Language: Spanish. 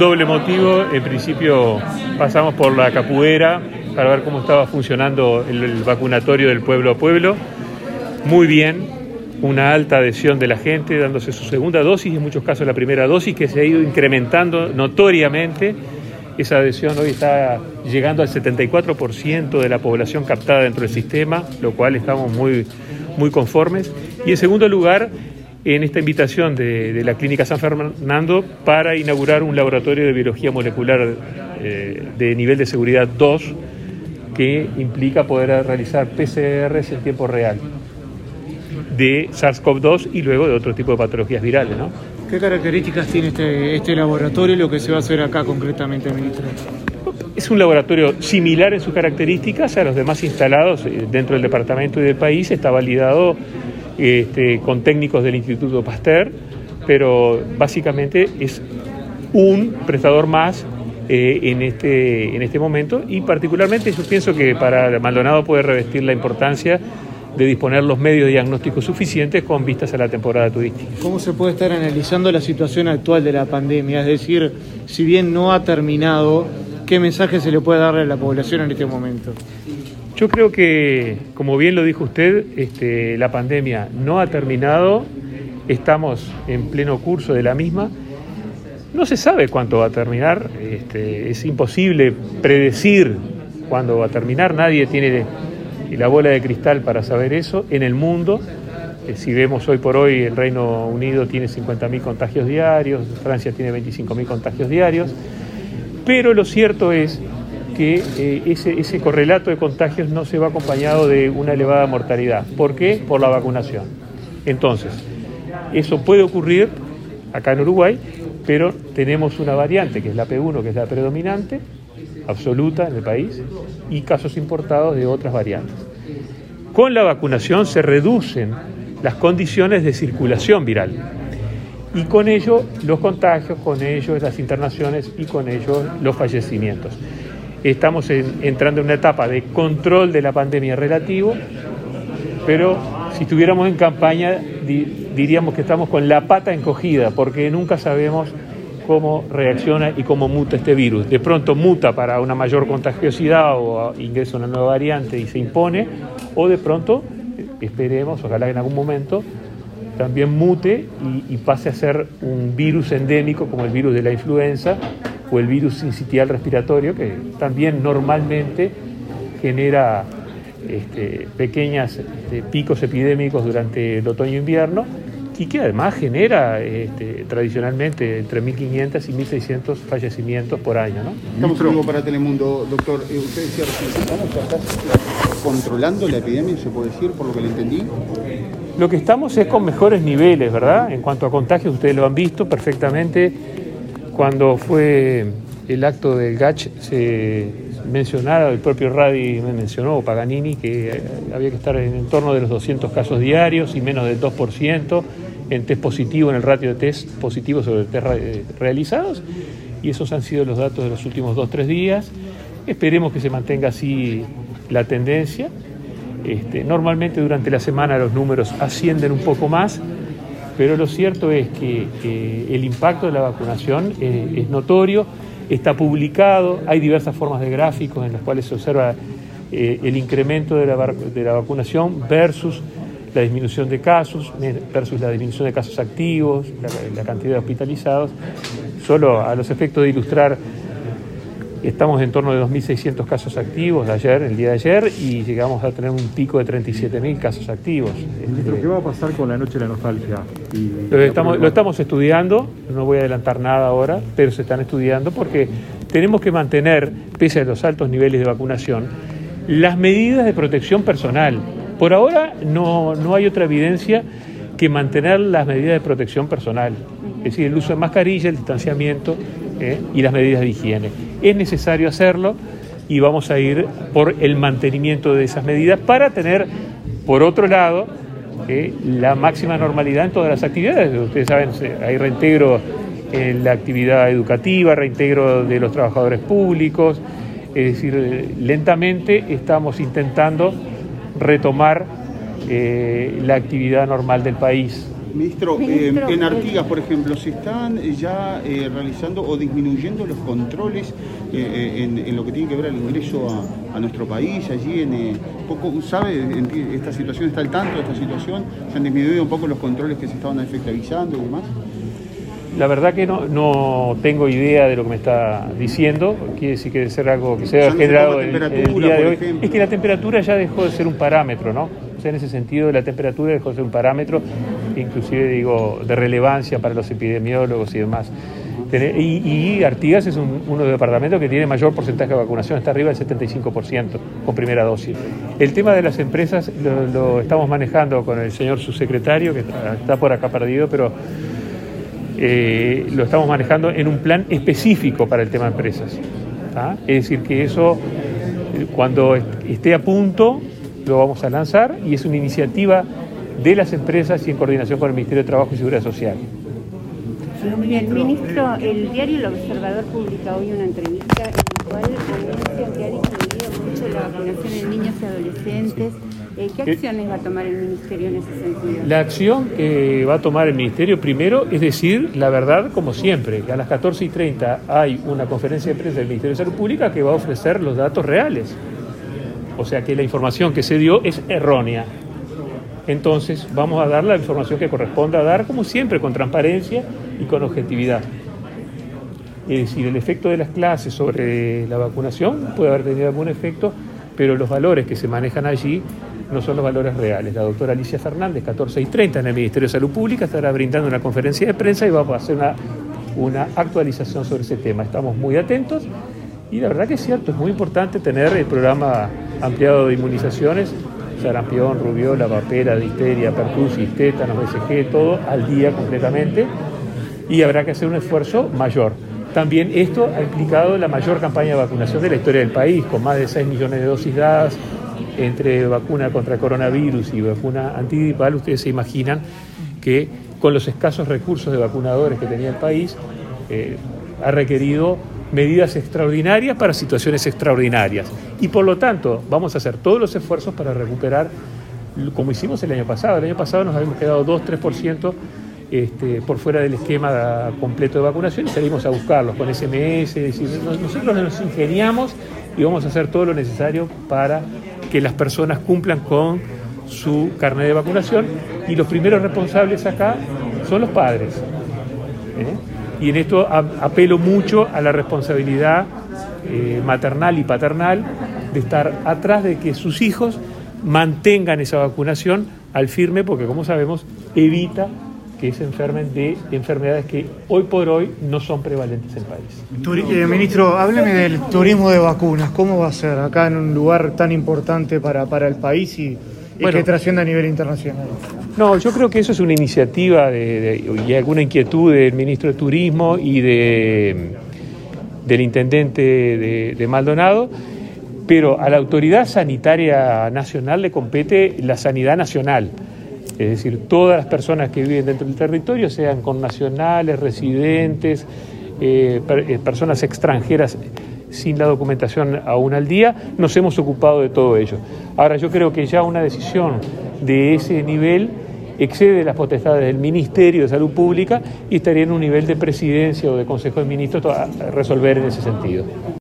doble motivo. En principio pasamos por la capuera para ver cómo estaba funcionando el, vacunatorio del pueblo a pueblo. Muy bien, una alta adhesión de la gente dándose su segunda dosis, en muchos casos la primera dosis, que se ha ido incrementando notoriamente. Esa adhesión hoy está llegando al 74% de la población captada dentro del sistema, lo cual estamos muy, muy conformes. Y en segundo lugar, en esta invitación de, de la Clínica San Fernando para inaugurar un laboratorio de biología molecular eh, de nivel de seguridad 2 que implica poder realizar PCRs en tiempo real de SARS-CoV-2 y luego de otro tipo de patologías virales. ¿no? ¿Qué características tiene este, este laboratorio y lo que se va a hacer acá concretamente, ministro? Es un laboratorio similar en sus características a los demás instalados eh, dentro del departamento y del país. Está validado este, con técnicos del Instituto Pasteur, pero básicamente es un prestador más eh, en, este, en este momento y particularmente yo pienso que para Maldonado puede revestir la importancia de disponer los medios diagnósticos suficientes con vistas a la temporada turística. ¿Cómo se puede estar analizando la situación actual de la pandemia? Es decir, si bien no ha terminado, ¿qué mensaje se le puede darle a la población en este momento? Yo creo que, como bien lo dijo usted, este, la pandemia no ha terminado, estamos en pleno curso de la misma. No se sabe cuánto va a terminar, este, es imposible predecir cuándo va a terminar, nadie tiene la bola de cristal para saber eso en el mundo. Eh, si vemos hoy por hoy, el Reino Unido tiene 50.000 contagios diarios, Francia tiene 25.000 contagios diarios, pero lo cierto es que eh, ese, ese correlato de contagios no se va acompañado de una elevada mortalidad. ¿Por qué? Por la vacunación. Entonces, eso puede ocurrir acá en Uruguay, pero tenemos una variante que es la P1, que es la predominante, absoluta en el país y casos importados de otras variantes. Con la vacunación se reducen las condiciones de circulación viral y con ello los contagios, con ello las internaciones y con ello los fallecimientos. Estamos entrando en una etapa de control de la pandemia relativo, pero si estuviéramos en campaña diríamos que estamos con la pata encogida porque nunca sabemos cómo reacciona y cómo muta este virus. De pronto muta para una mayor contagiosidad o ingresa una nueva variante y se impone, o de pronto, esperemos, ojalá en algún momento, también mute y pase a ser un virus endémico como el virus de la influenza o el virus sincitial respiratorio, que también normalmente genera este, pequeños este, picos epidémicos durante el otoño-invierno y que además genera este, tradicionalmente entre 1.500 y 1.600 fallecimientos por año. ¿no? Estamos en vivo para Telemundo, doctor. Eh, usted decía recién, ¿estamos controlando la epidemia, se puede decir, por lo que le entendí? Lo que estamos es con mejores niveles, ¿verdad? En cuanto a contagios, ustedes lo han visto perfectamente. Cuando fue el acto del GACH, se mencionara, el propio Radi me mencionó, Paganini, que había que estar en torno de los 200 casos diarios y menos del 2% en test positivo, en el ratio de test positivo sobre test realizados. Y esos han sido los datos de los últimos dos, tres días. Esperemos que se mantenga así la tendencia. Este, normalmente durante la semana los números ascienden un poco más, pero lo cierto es que eh, el impacto de la vacunación eh, es notorio, está publicado, hay diversas formas de gráficos en las cuales se observa eh, el incremento de la, de la vacunación versus la disminución de casos versus la disminución de casos activos, la, cantidad de hospitalizados. Solo a los efectos de ilustrar, estamos en torno de 2.600 casos activos de ayer, el día de ayer, y llegamos a tener un pico de 37.000 casos activos. ¿qué va a pasar con la noche de la nostalgia? lo, estamos, lo estamos estudiando, no voy a adelantar nada ahora, pero se están estudiando porque tenemos que mantener, pese a los altos niveles de vacunación, las medidas de protección personal por ahora no, no hay otra evidencia que mantener las medidas de protección personal, es decir, el uso de mascarilla, el distanciamiento ¿eh? y las medidas de higiene. Es necesario hacerlo y vamos a ir por el mantenimiento de esas medidas para tener, por otro lado, ¿eh? la máxima normalidad en todas las actividades. Ustedes saben, hay reintegro en la actividad educativa, reintegro de los trabajadores públicos, es decir, lentamente estamos intentando retomar eh, la actividad normal del país. Ministro, Ministro, eh, en eh, Artigas, por ejemplo, ¿se están eh, ya eh, realizando o disminuyendo los controles eh, eh, en, en lo que tiene que ver al ingreso a, a nuestro país? Allí, en, eh, poco, ¿sabe? En esta situación está al tanto de esta situación. ¿Se han disminuido un poco los controles que se estaban efectivizando y demás? La verdad que no, no tengo idea de lo que me está diciendo. Quiere decir que debe ser algo que se se generado toma el, el temperatura, día de por hoy. ejemplo. Es que la temperatura ya dejó de ser un parámetro, ¿no? O sea, en ese sentido, la temperatura dejó de ser un parámetro, inclusive digo, de relevancia para los epidemiólogos y demás. Y, Artigas es un- uno de los departamentos que tiene mayor porcentaje de vacunación, está arriba del 75% con primera dosis. El tema de las empresas lo, estamos manejando con el señor subsecretario, que está, por acá perdido, pero eh, lo estamos manejando en un plan específico para el tema de empresas. ¿tá? Es decir, que eso, eh, cuando est- esté a punto, lo vamos a lanzar y es una iniciativa de las empresas y en coordinación con el Ministerio de Trabajo y Seguridad Social. Bien, ministro, el diario El Observador publica hoy una entrevista en la cual anuncia que ha disminuido mucho la vacunación en niños y adolescentes. Eh, ¿Qué ¿Qué? acciones va a tomar el ministerio en ese sentido? La acción que va a tomar el Ministerio primero es decir la verdad como siempre, que a las 14 y 30 hay una conferencia de prensa del Ministerio de Salud Pública que va a ofrecer los datos reales. O sea que la información que se dio es errónea. Entonces vamos a dar la información que corresponda a dar, como siempre, con transparencia y con objetividad. Es decir, el efecto de las clases sobre la vacunación puede haber tenido algún efecto, pero los valores que se manejan allí no son los valores reales. La doctora Alicia Fernández, 14 y 30 en el Ministerio de Salud Pública, estará brindando una conferencia de prensa y vamos a hacer una, una actualización sobre ese tema. Estamos muy atentos y la verdad que es cierto, es muy importante tener el programa ampliado de inmunizaciones, sarampión, rubiola, papera, difteria, pertusis, tétanos, BCG, todo al día completamente y habrá que hacer un esfuerzo mayor. También esto ha implicado la mayor campaña de vacunación de la historia del país, con más de 6 millones de dosis dadas entre vacuna contra coronavirus y vacuna antigripal. Ustedes se imaginan que con los escasos recursos de vacunadores que tenía el país, eh, ha requerido medidas extraordinarias para situaciones extraordinarias. Y por lo tanto, vamos a hacer todos los esfuerzos para recuperar, como hicimos el año pasado. El año pasado nos habíamos quedado 2-3% este, por fuera del esquema completo de vacunación y salimos a buscarlos con SMS. nosotros nos ingeniamos y vamos a hacer todo lo necesario para que las personas cumplan con su carnet de vacunación y los primeros responsables acá son los padres. ¿eh? Y en esto apelo mucho a la responsabilidad eh, maternal y paternal de estar atrás de que sus hijos mantengan esa vacunación al firme, porque como sabemos, evita que se enfermen de enfermedades que hoy por hoy no son prevalentes en el país. Turi- eh, ministro, hábleme del turismo de vacunas. ¿Cómo va a ser acá en un lugar tan importante para, para el país y, y Bueno. que trascienda a nivel internacional? No, yo creo que eso es una iniciativa de, de- y alguna inquietud del ministro de Turismo y de, del intendente de, de Maldonado, pero a la autoridad sanitaria nacional le compete la sanidad nacional. Es decir, todas las personas que viven dentro del territorio, sean con nacionales, residentes, eh, eh, personas extranjeras sin la documentación aún al día, nos hemos ocupado de todo ello. Ahora, yo creo que ya una decisión de ese nivel excede las potestades del Ministerio de Salud Pública y estaría en un nivel de presidencia o de Consejo de Ministros a resolver en ese sentido.